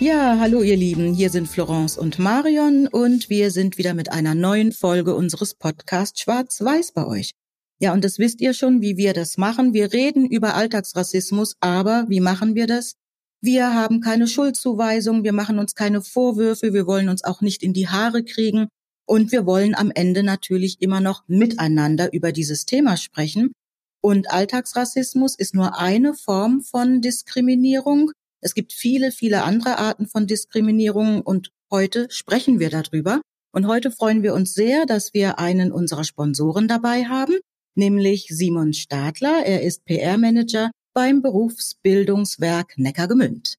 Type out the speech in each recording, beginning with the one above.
Ja, hallo ihr Lieben, hier sind Florence und Marion und wir sind wieder mit einer neuen Folge unseres Podcasts Schwarz-Weiß bei euch. Ja, und das wisst ihr schon, wie wir das machen. Wir reden über Alltagsrassismus, aber wie machen wir das? Wir haben keine Schuldzuweisung, wir machen uns keine Vorwürfe, wir wollen uns auch nicht in die Haare kriegen und wir wollen am Ende natürlich immer noch miteinander über dieses Thema sprechen. Und Alltagsrassismus ist nur eine Form von Diskriminierung. Es gibt viele, viele andere Arten von Diskriminierung und heute sprechen wir darüber. Und heute freuen wir uns sehr, dass wir einen unserer Sponsoren dabei haben, nämlich Simon Stadler. Er ist PR-Manager beim Berufsbildungswerk Neckargemünd.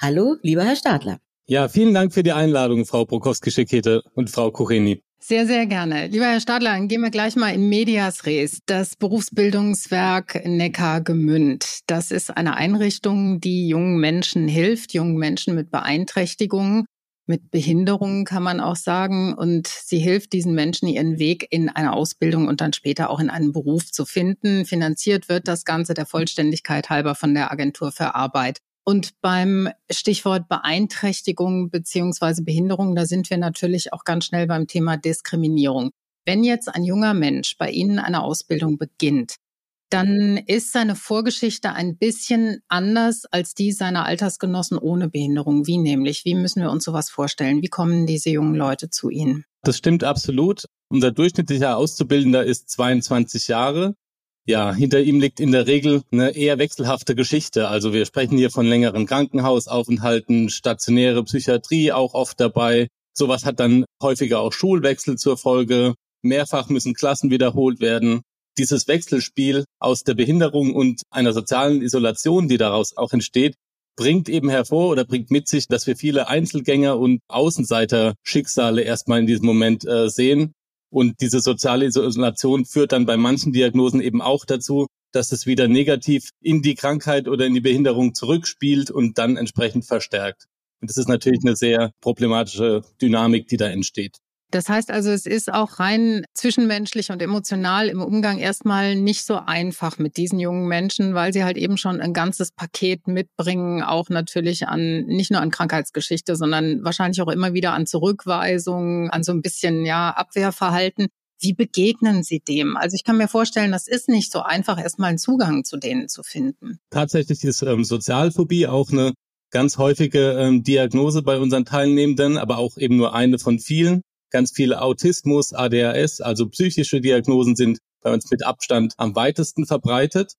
Hallo, lieber Herr Stadler. Ja, vielen Dank für die Einladung, Frau Prokowski-Schekete und Frau Kucheni. Sehr, sehr gerne. Lieber Herr Stadler, gehen wir gleich mal in Medias Res. Das Berufsbildungswerk Neckar-Gemünd. Das ist eine Einrichtung, die jungen Menschen hilft, jungen Menschen mit Beeinträchtigungen, mit Behinderungen kann man auch sagen. Und sie hilft diesen Menschen, ihren Weg in eine Ausbildung und dann später auch in einen Beruf zu finden. Finanziert wird das Ganze der Vollständigkeit halber von der Agentur für Arbeit. Und beim Stichwort Beeinträchtigung beziehungsweise Behinderung, da sind wir natürlich auch ganz schnell beim Thema Diskriminierung. Wenn jetzt ein junger Mensch bei Ihnen eine Ausbildung beginnt, dann ist seine Vorgeschichte ein bisschen anders als die seiner Altersgenossen ohne Behinderung. Wie nämlich? Wie müssen wir uns sowas vorstellen? Wie kommen diese jungen Leute zu Ihnen? Das stimmt absolut. Unser durchschnittlicher Auszubildender ist 22 Jahre ja, hinter ihm liegt in der Regel eine eher wechselhafte Geschichte. Also wir sprechen hier von längeren Krankenhausaufenthalten, stationäre Psychiatrie auch oft dabei. Sowas hat dann häufiger auch Schulwechsel zur Folge. Mehrfach müssen Klassen wiederholt werden. Dieses Wechselspiel aus der Behinderung und einer sozialen Isolation, die daraus auch entsteht, bringt eben hervor oder bringt mit sich, dass wir viele Einzelgänger und Außenseiter-Schicksale erstmal in diesem Moment äh, sehen und diese soziale Isolation führt dann bei manchen Diagnosen eben auch dazu, dass es wieder negativ in die Krankheit oder in die Behinderung zurückspielt und dann entsprechend verstärkt. Und das ist natürlich eine sehr problematische Dynamik, die da entsteht. Das heißt also, es ist auch rein zwischenmenschlich und emotional im Umgang erstmal nicht so einfach mit diesen jungen Menschen, weil sie halt eben schon ein ganzes Paket mitbringen, auch natürlich an, nicht nur an Krankheitsgeschichte, sondern wahrscheinlich auch immer wieder an Zurückweisungen, an so ein bisschen, ja, Abwehrverhalten. Wie begegnen Sie dem? Also ich kann mir vorstellen, das ist nicht so einfach, erstmal einen Zugang zu denen zu finden. Tatsächlich ist ähm, Sozialphobie auch eine ganz häufige ähm, Diagnose bei unseren Teilnehmenden, aber auch eben nur eine von vielen. Ganz viele Autismus, ADHS, also psychische Diagnosen sind bei uns mit Abstand am weitesten verbreitet.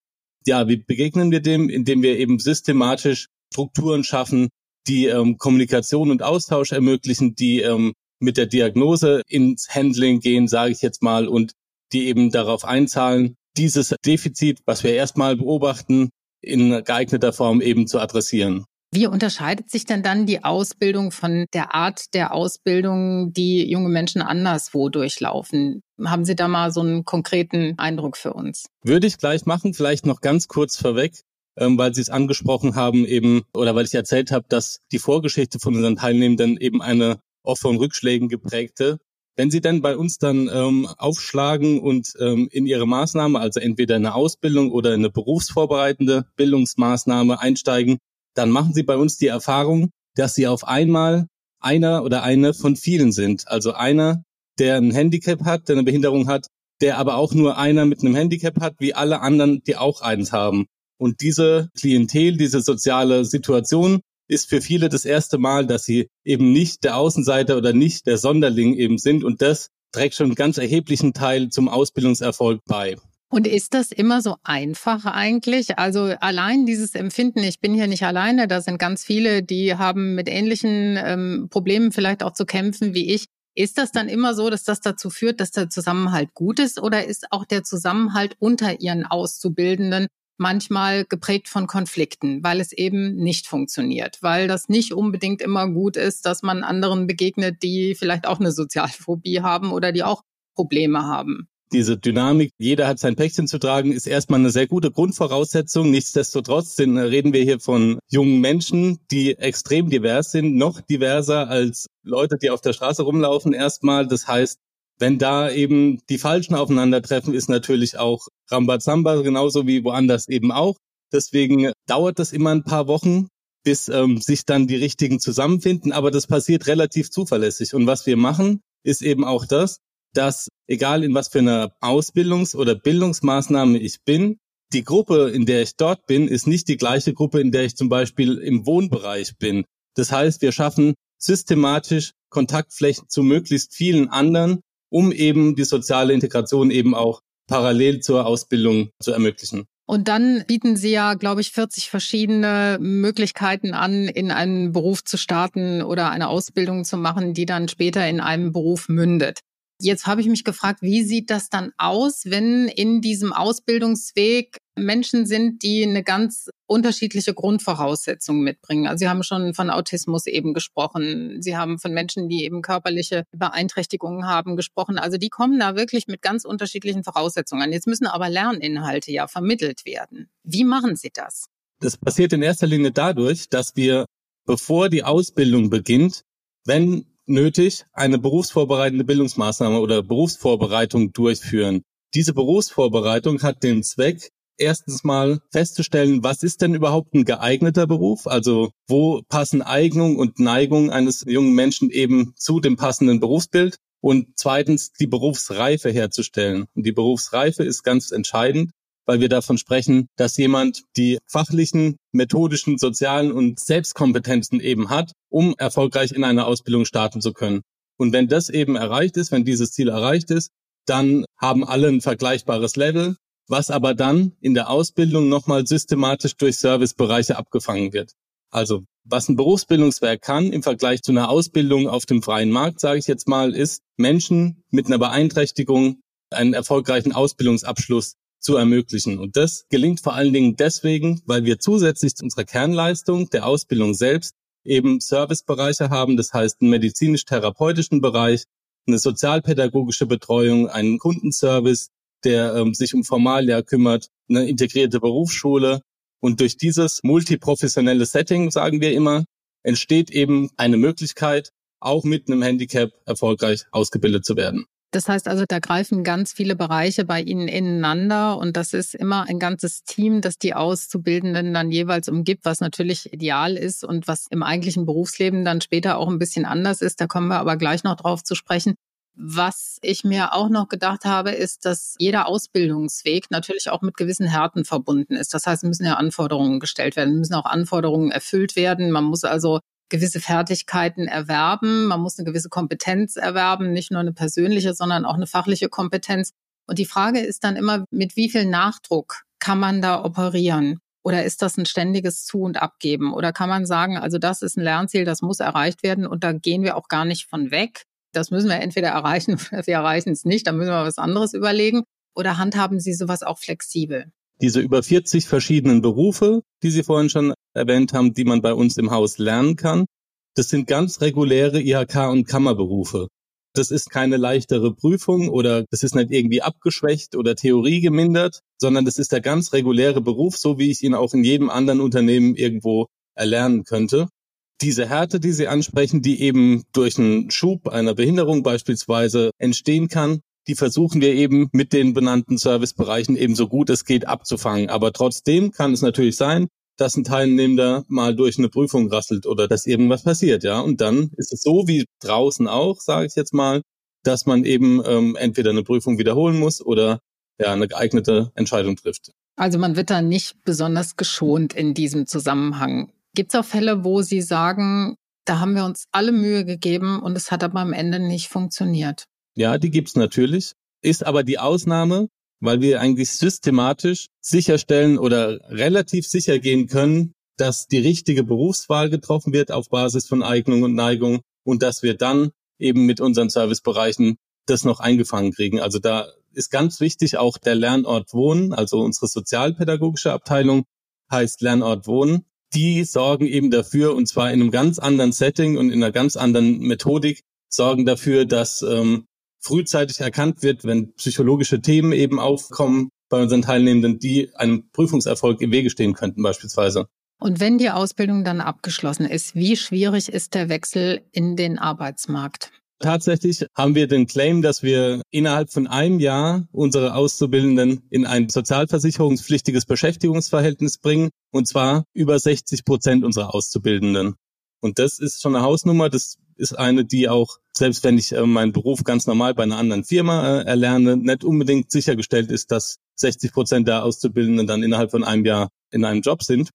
Ja, wie begegnen wir dem? Indem wir eben systematisch Strukturen schaffen, die ähm, Kommunikation und Austausch ermöglichen, die ähm, mit der Diagnose ins Handling gehen, sage ich jetzt mal, und die eben darauf einzahlen, dieses Defizit, was wir erstmal beobachten, in geeigneter Form eben zu adressieren. Wie unterscheidet sich denn dann die Ausbildung von der Art der Ausbildung, die junge Menschen anderswo durchlaufen? Haben Sie da mal so einen konkreten Eindruck für uns? Würde ich gleich machen, vielleicht noch ganz kurz vorweg, ähm, weil Sie es angesprochen haben eben, oder weil ich erzählt habe, dass die Vorgeschichte von unseren Teilnehmenden eben eine oft von Rückschlägen geprägte. Wenn Sie denn bei uns dann ähm, aufschlagen und ähm, in Ihre Maßnahme, also entweder eine Ausbildung oder eine berufsvorbereitende Bildungsmaßnahme einsteigen, dann machen sie bei uns die Erfahrung, dass sie auf einmal einer oder eine von vielen sind. Also einer, der ein Handicap hat, der eine Behinderung hat, der aber auch nur einer mit einem Handicap hat, wie alle anderen, die auch eins haben. Und diese Klientel, diese soziale Situation ist für viele das erste Mal, dass sie eben nicht der Außenseiter oder nicht der Sonderling eben sind. Und das trägt schon einen ganz erheblichen Teil zum Ausbildungserfolg bei. Und ist das immer so einfach eigentlich? Also allein dieses Empfinden, ich bin hier nicht alleine, da sind ganz viele, die haben mit ähnlichen ähm, Problemen vielleicht auch zu kämpfen wie ich. Ist das dann immer so, dass das dazu führt, dass der Zusammenhalt gut ist oder ist auch der Zusammenhalt unter ihren Auszubildenden manchmal geprägt von Konflikten, weil es eben nicht funktioniert, weil das nicht unbedingt immer gut ist, dass man anderen begegnet, die vielleicht auch eine Sozialphobie haben oder die auch Probleme haben diese Dynamik, jeder hat sein Päckchen zu tragen, ist erstmal eine sehr gute Grundvoraussetzung. Nichtsdestotrotz sind, reden wir hier von jungen Menschen, die extrem divers sind, noch diverser als Leute, die auf der Straße rumlaufen erstmal. Das heißt, wenn da eben die Falschen aufeinandertreffen, ist natürlich auch Rambazamba genauso wie woanders eben auch. Deswegen dauert das immer ein paar Wochen, bis ähm, sich dann die richtigen zusammenfinden. Aber das passiert relativ zuverlässig. Und was wir machen, ist eben auch das, dass egal in was für einer Ausbildungs- oder Bildungsmaßnahme ich bin, die Gruppe, in der ich dort bin, ist nicht die gleiche Gruppe, in der ich zum Beispiel im Wohnbereich bin. Das heißt, wir schaffen systematisch Kontaktflächen zu möglichst vielen anderen, um eben die soziale Integration eben auch parallel zur Ausbildung zu ermöglichen. Und dann bieten Sie ja, glaube ich, 40 verschiedene Möglichkeiten an, in einen Beruf zu starten oder eine Ausbildung zu machen, die dann später in einem Beruf mündet. Jetzt habe ich mich gefragt, wie sieht das dann aus, wenn in diesem Ausbildungsweg Menschen sind, die eine ganz unterschiedliche Grundvoraussetzungen mitbringen. Also Sie haben schon von Autismus eben gesprochen. Sie haben von Menschen, die eben körperliche Beeinträchtigungen haben, gesprochen. Also die kommen da wirklich mit ganz unterschiedlichen Voraussetzungen an. Jetzt müssen aber Lerninhalte ja vermittelt werden. Wie machen Sie das? Das passiert in erster Linie dadurch, dass wir, bevor die Ausbildung beginnt, wenn nötig, eine berufsvorbereitende Bildungsmaßnahme oder Berufsvorbereitung durchführen. Diese Berufsvorbereitung hat den Zweck, erstens mal festzustellen, was ist denn überhaupt ein geeigneter Beruf? Also wo passen Eignung und Neigung eines jungen Menschen eben zu dem passenden Berufsbild? Und zweitens die Berufsreife herzustellen. Und die Berufsreife ist ganz entscheidend, weil wir davon sprechen, dass jemand die fachlichen, methodischen, sozialen und Selbstkompetenzen eben hat, um erfolgreich in einer Ausbildung starten zu können. Und wenn das eben erreicht ist, wenn dieses Ziel erreicht ist, dann haben alle ein vergleichbares Level, was aber dann in der Ausbildung nochmal systematisch durch Servicebereiche abgefangen wird. Also was ein Berufsbildungswerk kann im Vergleich zu einer Ausbildung auf dem freien Markt, sage ich jetzt mal, ist Menschen mit einer Beeinträchtigung einen erfolgreichen Ausbildungsabschluss zu ermöglichen. Und das gelingt vor allen Dingen deswegen, weil wir zusätzlich zu unserer Kernleistung der Ausbildung selbst eben Servicebereiche haben, das heißt einen medizinisch-therapeutischen Bereich, eine sozialpädagogische Betreuung, einen Kundenservice, der ähm, sich um Formalia kümmert, eine integrierte Berufsschule. Und durch dieses multiprofessionelle Setting, sagen wir immer, entsteht eben eine Möglichkeit, auch mit einem Handicap erfolgreich ausgebildet zu werden. Das heißt also, da greifen ganz viele Bereiche bei Ihnen ineinander und das ist immer ein ganzes Team, das die Auszubildenden dann jeweils umgibt, was natürlich ideal ist und was im eigentlichen Berufsleben dann später auch ein bisschen anders ist. Da kommen wir aber gleich noch drauf zu sprechen. Was ich mir auch noch gedacht habe, ist, dass jeder Ausbildungsweg natürlich auch mit gewissen Härten verbunden ist. Das heißt, es müssen ja Anforderungen gestellt werden, müssen auch Anforderungen erfüllt werden. Man muss also gewisse Fertigkeiten erwerben, man muss eine gewisse Kompetenz erwerben, nicht nur eine persönliche, sondern auch eine fachliche Kompetenz. Und die Frage ist dann immer, mit wie viel Nachdruck kann man da operieren? Oder ist das ein ständiges Zu- und Abgeben? Oder kann man sagen, also das ist ein Lernziel, das muss erreicht werden und da gehen wir auch gar nicht von weg. Das müssen wir entweder erreichen oder wir erreichen es nicht, dann müssen wir was anderes überlegen. Oder handhaben Sie sowas auch flexibel? Diese über 40 verschiedenen Berufe, die Sie vorhin schon erwähnt haben, die man bei uns im Haus lernen kann. Das sind ganz reguläre IHK- und Kammerberufe. Das ist keine leichtere Prüfung oder das ist nicht irgendwie abgeschwächt oder Theorie gemindert, sondern das ist der ganz reguläre Beruf, so wie ich ihn auch in jedem anderen Unternehmen irgendwo erlernen könnte. Diese Härte, die Sie ansprechen, die eben durch einen Schub einer Behinderung beispielsweise entstehen kann, die versuchen wir eben mit den benannten Servicebereichen eben so gut es geht abzufangen. Aber trotzdem kann es natürlich sein, dass ein Teilnehmender mal durch eine Prüfung rasselt oder dass irgendwas passiert, ja. Und dann ist es so wie draußen auch, sage ich jetzt mal, dass man eben ähm, entweder eine Prüfung wiederholen muss oder ja eine geeignete Entscheidung trifft. Also man wird da nicht besonders geschont in diesem Zusammenhang. Gibt es auch Fälle, wo Sie sagen, da haben wir uns alle Mühe gegeben und es hat aber am Ende nicht funktioniert? Ja, die gibt's natürlich, ist aber die Ausnahme, weil wir eigentlich systematisch sicherstellen oder relativ sicher gehen können, dass die richtige Berufswahl getroffen wird auf Basis von Eignung und Neigung und dass wir dann eben mit unseren Servicebereichen das noch eingefangen kriegen. Also da ist ganz wichtig auch der Lernort Wohnen, also unsere sozialpädagogische Abteilung heißt Lernort Wohnen. Die sorgen eben dafür, und zwar in einem ganz anderen Setting und in einer ganz anderen Methodik, sorgen dafür, dass ähm, frühzeitig erkannt wird, wenn psychologische Themen eben aufkommen bei unseren Teilnehmenden, die einem Prüfungserfolg im Wege stehen könnten beispielsweise. Und wenn die Ausbildung dann abgeschlossen ist, wie schwierig ist der Wechsel in den Arbeitsmarkt? Tatsächlich haben wir den Claim, dass wir innerhalb von einem Jahr unsere Auszubildenden in ein sozialversicherungspflichtiges Beschäftigungsverhältnis bringen, und zwar über 60 Prozent unserer Auszubildenden. Und das ist schon eine Hausnummer. Das ist eine, die auch, selbst wenn ich äh, meinen Beruf ganz normal bei einer anderen Firma äh, erlerne, nicht unbedingt sichergestellt ist, dass 60 Prozent der Auszubildenden dann innerhalb von einem Jahr in einem Job sind.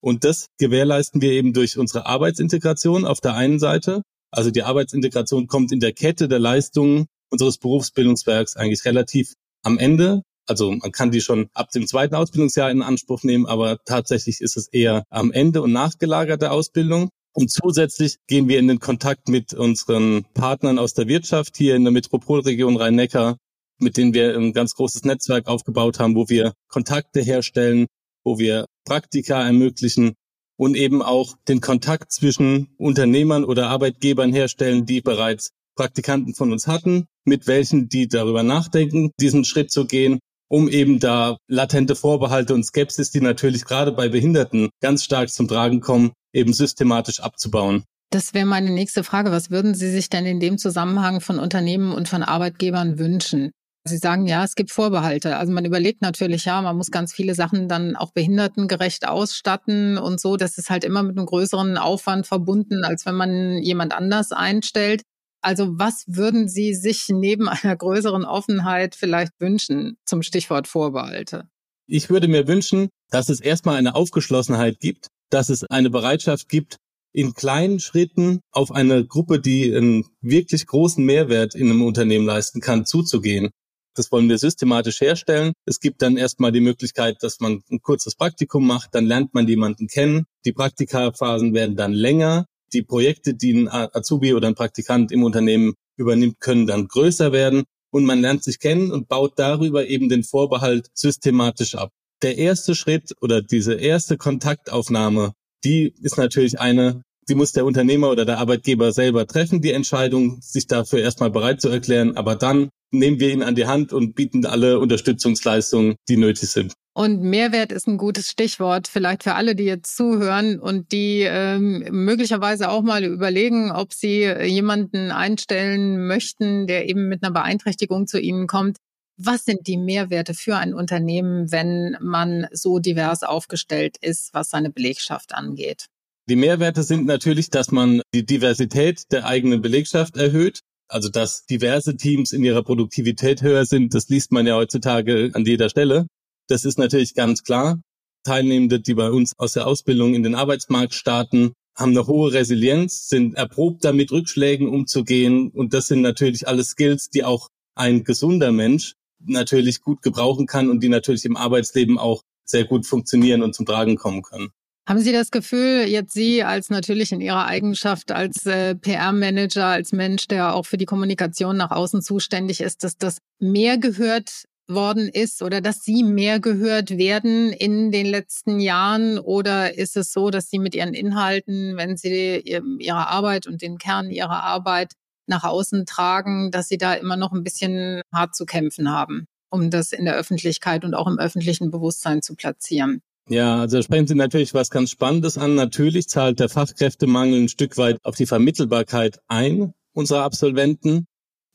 Und das gewährleisten wir eben durch unsere Arbeitsintegration auf der einen Seite also die Arbeitsintegration kommt in der Kette der Leistungen unseres Berufsbildungswerks eigentlich relativ am Ende. Also man kann die schon ab dem zweiten Ausbildungsjahr in Anspruch nehmen, aber tatsächlich ist es eher am Ende und nachgelagert der Ausbildung. Und zusätzlich gehen wir in den Kontakt mit unseren Partnern aus der Wirtschaft hier in der Metropolregion Rhein-Neckar, mit denen wir ein ganz großes Netzwerk aufgebaut haben, wo wir Kontakte herstellen, wo wir Praktika ermöglichen, und eben auch den Kontakt zwischen Unternehmern oder Arbeitgebern herstellen, die bereits Praktikanten von uns hatten, mit welchen die darüber nachdenken, diesen Schritt zu gehen, um eben da latente Vorbehalte und Skepsis, die natürlich gerade bei Behinderten ganz stark zum Tragen kommen, eben systematisch abzubauen. Das wäre meine nächste Frage. Was würden Sie sich denn in dem Zusammenhang von Unternehmen und von Arbeitgebern wünschen? Sie sagen, ja, es gibt Vorbehalte. Also man überlegt natürlich, ja, man muss ganz viele Sachen dann auch behindertengerecht ausstatten und so. Das ist halt immer mit einem größeren Aufwand verbunden, als wenn man jemand anders einstellt. Also was würden Sie sich neben einer größeren Offenheit vielleicht wünschen zum Stichwort Vorbehalte? Ich würde mir wünschen, dass es erstmal eine Aufgeschlossenheit gibt, dass es eine Bereitschaft gibt, in kleinen Schritten auf eine Gruppe, die einen wirklich großen Mehrwert in einem Unternehmen leisten kann, zuzugehen. Das wollen wir systematisch herstellen. Es gibt dann erstmal die Möglichkeit, dass man ein kurzes Praktikum macht, dann lernt man jemanden kennen. Die Praktikaphasen werden dann länger. Die Projekte, die ein Azubi oder ein Praktikant im Unternehmen übernimmt, können dann größer werden und man lernt sich kennen und baut darüber eben den Vorbehalt systematisch ab. Der erste Schritt oder diese erste Kontaktaufnahme, die ist natürlich eine, die muss der Unternehmer oder der Arbeitgeber selber treffen, die Entscheidung, sich dafür erstmal bereit zu erklären, aber dann nehmen wir ihn an die Hand und bieten alle Unterstützungsleistungen, die nötig sind. Und Mehrwert ist ein gutes Stichwort, vielleicht für alle, die jetzt zuhören und die ähm, möglicherweise auch mal überlegen, ob sie jemanden einstellen möchten, der eben mit einer Beeinträchtigung zu ihnen kommt. Was sind die Mehrwerte für ein Unternehmen, wenn man so divers aufgestellt ist, was seine Belegschaft angeht? Die Mehrwerte sind natürlich, dass man die Diversität der eigenen Belegschaft erhöht, also dass diverse Teams in ihrer Produktivität höher sind, das liest man ja heutzutage an jeder Stelle. Das ist natürlich ganz klar. Teilnehmende, die bei uns aus der Ausbildung in den Arbeitsmarkt starten, haben eine hohe Resilienz, sind erprobt damit Rückschlägen umzugehen. Und das sind natürlich alles Skills, die auch ein gesunder Mensch natürlich gut gebrauchen kann und die natürlich im Arbeitsleben auch sehr gut funktionieren und zum Tragen kommen können. Haben Sie das Gefühl, jetzt Sie als natürlich in Ihrer Eigenschaft als äh, PR-Manager, als Mensch, der auch für die Kommunikation nach außen zuständig ist, dass das mehr gehört worden ist oder dass Sie mehr gehört werden in den letzten Jahren? Oder ist es so, dass Sie mit Ihren Inhalten, wenn Sie Ihre Arbeit und den Kern Ihrer Arbeit nach außen tragen, dass Sie da immer noch ein bisschen hart zu kämpfen haben, um das in der Öffentlichkeit und auch im öffentlichen Bewusstsein zu platzieren? Ja, also sprechen Sie natürlich was ganz Spannendes an. Natürlich zahlt der Fachkräftemangel ein Stück weit auf die Vermittelbarkeit ein unserer Absolventen.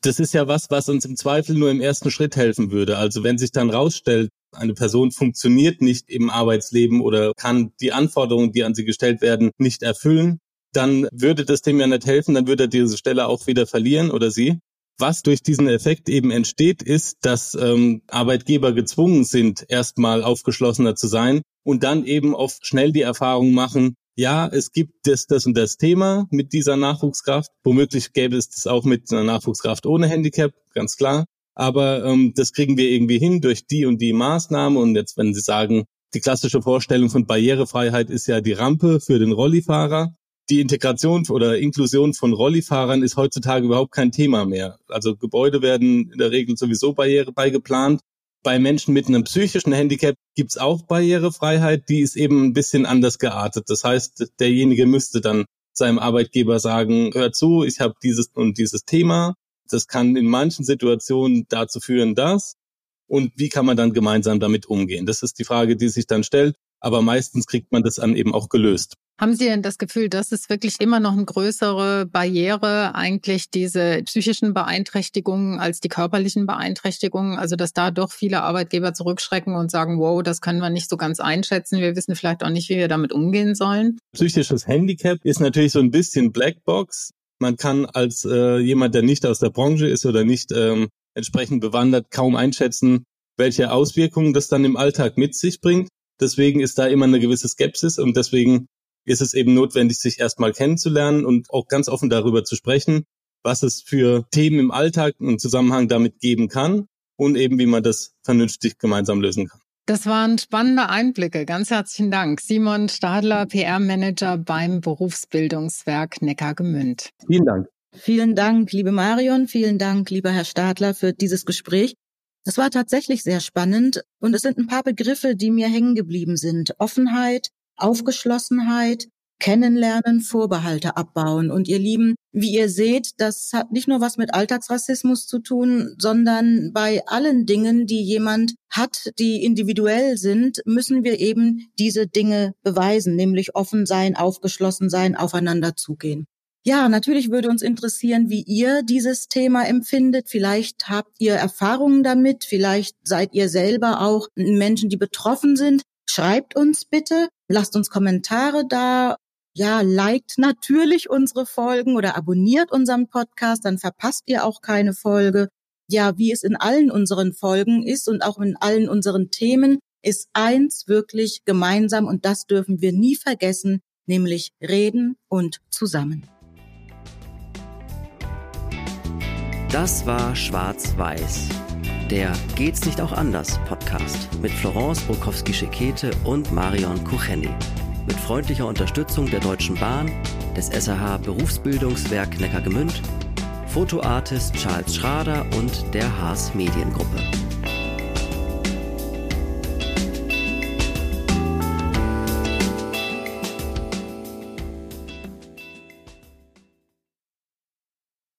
Das ist ja was, was uns im Zweifel nur im ersten Schritt helfen würde. Also wenn sich dann rausstellt, eine Person funktioniert nicht im Arbeitsleben oder kann die Anforderungen, die an sie gestellt werden, nicht erfüllen, dann würde das dem ja nicht helfen, dann würde er diese Stelle auch wieder verlieren oder sie. Was durch diesen Effekt eben entsteht, ist, dass ähm, Arbeitgeber gezwungen sind, erstmal aufgeschlossener zu sein und dann eben oft schnell die Erfahrung machen, ja, es gibt das, das und das Thema mit dieser Nachwuchskraft. Womöglich gäbe es das auch mit einer Nachwuchskraft ohne Handicap, ganz klar. Aber ähm, das kriegen wir irgendwie hin durch die und die Maßnahme. Und jetzt, wenn Sie sagen, die klassische Vorstellung von Barrierefreiheit ist ja die Rampe für den Rollifahrer die Integration oder Inklusion von Rollifahrern ist heutzutage überhaupt kein Thema mehr. Also Gebäude werden in der Regel sowieso barrierefrei geplant. Bei Menschen mit einem psychischen Handicap gibt's auch Barrierefreiheit, die ist eben ein bisschen anders geartet. Das heißt, derjenige müsste dann seinem Arbeitgeber sagen, hör zu, ich habe dieses und dieses Thema. Das kann in manchen Situationen dazu führen, dass. Und wie kann man dann gemeinsam damit umgehen? Das ist die Frage, die sich dann stellt. Aber meistens kriegt man das dann eben auch gelöst. Haben Sie denn das Gefühl, dass es wirklich immer noch eine größere Barriere eigentlich diese psychischen Beeinträchtigungen als die körperlichen Beeinträchtigungen? Also dass da doch viele Arbeitgeber zurückschrecken und sagen, wow, das können wir nicht so ganz einschätzen. Wir wissen vielleicht auch nicht, wie wir damit umgehen sollen. Psychisches Handicap ist natürlich so ein bisschen Blackbox. Man kann als äh, jemand, der nicht aus der Branche ist oder nicht ähm, entsprechend bewandert, kaum einschätzen, welche Auswirkungen das dann im Alltag mit sich bringt. Deswegen ist da immer eine gewisse Skepsis und deswegen ist es eben notwendig, sich erstmal kennenzulernen und auch ganz offen darüber zu sprechen, was es für Themen im Alltag und Zusammenhang damit geben kann und eben wie man das vernünftig gemeinsam lösen kann. Das waren spannende Einblicke. Ganz herzlichen Dank. Simon Stadler, PR-Manager beim Berufsbildungswerk Neckargemünd. Vielen Dank. Vielen Dank, liebe Marion. Vielen Dank, lieber Herr Stadler, für dieses Gespräch. Das war tatsächlich sehr spannend und es sind ein paar Begriffe, die mir hängen geblieben sind. Offenheit, Aufgeschlossenheit, Kennenlernen, Vorbehalte abbauen. Und ihr Lieben, wie ihr seht, das hat nicht nur was mit Alltagsrassismus zu tun, sondern bei allen Dingen, die jemand hat, die individuell sind, müssen wir eben diese Dinge beweisen, nämlich offen sein, aufgeschlossen sein, aufeinander zugehen. Ja, natürlich würde uns interessieren, wie ihr dieses Thema empfindet. Vielleicht habt ihr Erfahrungen damit, vielleicht seid ihr selber auch Menschen, die betroffen sind. Schreibt uns bitte, lasst uns Kommentare da. Ja, liked natürlich unsere Folgen oder abonniert unseren Podcast, dann verpasst ihr auch keine Folge. Ja, wie es in allen unseren Folgen ist und auch in allen unseren Themen, ist eins wirklich gemeinsam und das dürfen wir nie vergessen, nämlich reden und zusammen. Das war Schwarz-Weiß der Geht's nicht auch anders Podcast mit Florence Bukowski-Schekete und Marion Kucheni. Mit freundlicher Unterstützung der Deutschen Bahn, des SAH Berufsbildungswerk Neckargemünd, Fotoartist Charles Schrader und der Haas Mediengruppe.